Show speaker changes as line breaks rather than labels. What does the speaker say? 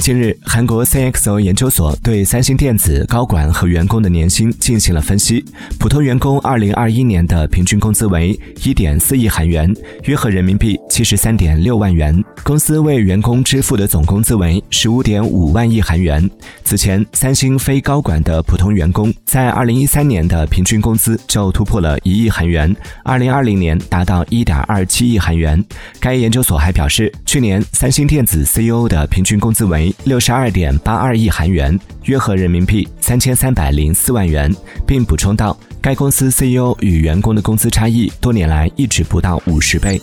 近日，韩国 CXO 研究所对三星电子高管和员工的年薪进行了分析。普通员工2021年的平均工资为1.4亿韩元，约合人民币73.6万元。公司为员工支付的总工资为15.5万亿韩元。此前，三星非高管的普通员工在2013年的平均工资就突破了一亿韩元，2020年达到1.27亿韩元。该研究所还表示，去年三星电子 CEO 的平均工资为。六十二点八二亿韩元，约合人民币三千三百零四万元，并补充道，该公司 CEO 与员工的工资差异多年来一直不到五十倍。